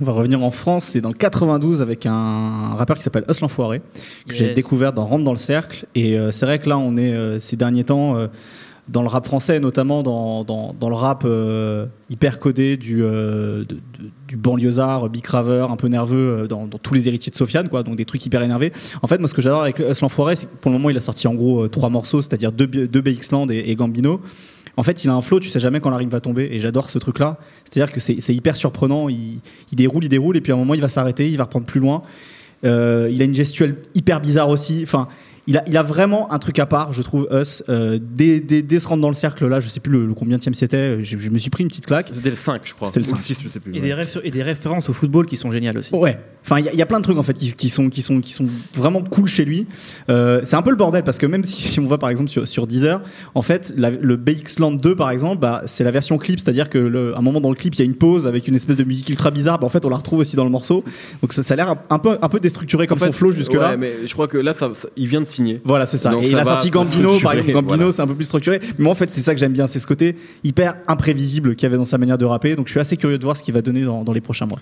On va revenir en France, c'est dans le 92 avec un rappeur qui s'appelle Us l'Enfoiré, que j'ai découvert dans Rentre dans le Cercle. Et euh, c'est vrai que là, on est euh, ces derniers temps euh, dans le rap français, notamment dans, dans, dans le rap hyper codé du, du banlieusard, bicraveur, un peu nerveux, dans, dans, tous les héritiers de Sofiane, quoi, donc des trucs hyper énervés. En fait, moi, ce que j'adore avec Us l'Enfoiré, c'est que pour le moment, il a sorti en gros trois morceaux, c'est-à-dire deux, deux BX Land et, et Gambino. En fait, il a un flow, tu sais jamais quand la rime va tomber, et j'adore ce truc-là. C'est-à-dire que c'est hyper surprenant. Il, il, déroule, il déroule, et puis à un moment, il va s'arrêter, il va reprendre plus loin. Euh, il a une gestuelle hyper bizarre aussi. Enfin, il a, il a vraiment un truc à part, je trouve, Us. Euh, dès, dès, dès, se rendre dans le cercle, là, je sais plus le, le combien de c'était, je, je, me suis pris une petite claque. C'était le 5, je crois. C'était le 5. 6, je sais plus. Et, ouais. des et, des références au football qui sont géniales aussi. Ouais. Enfin, il y, y, a plein de trucs, en fait, qui, qui, sont, qui, sont, qui sont vraiment cool chez lui. Euh, c'est un peu le bordel, parce que même si, si, on va, par exemple, sur, sur Deezer, en fait, la, le BX Land 2, par exemple, bah, c'est la version clip, c'est-à-dire le, un moment dans le clip, il y a une pause avec une espèce de musique ultra bizarre. Bah, en fait, on la retrouve aussi dans le morceau. Donc, ça, ça a l'air un peu, un peu déstructuré comme en fait, son flow jusque-là. Ouais, mais je crois que là, ça, ça, il vient de Voilà, c'est ça. Donc, et il a sorti Gambino, par exemple. Gambino, voilà. c'est un peu plus structuré. Mais moi, en fait, c'est ça que j'aime bien. C'est ce côté hyper imprévisible qu'il y avait dans sa manière de rapper. Donc, je suis assez curieux de voir ce qu'il va donner dans, dans les prochains mois.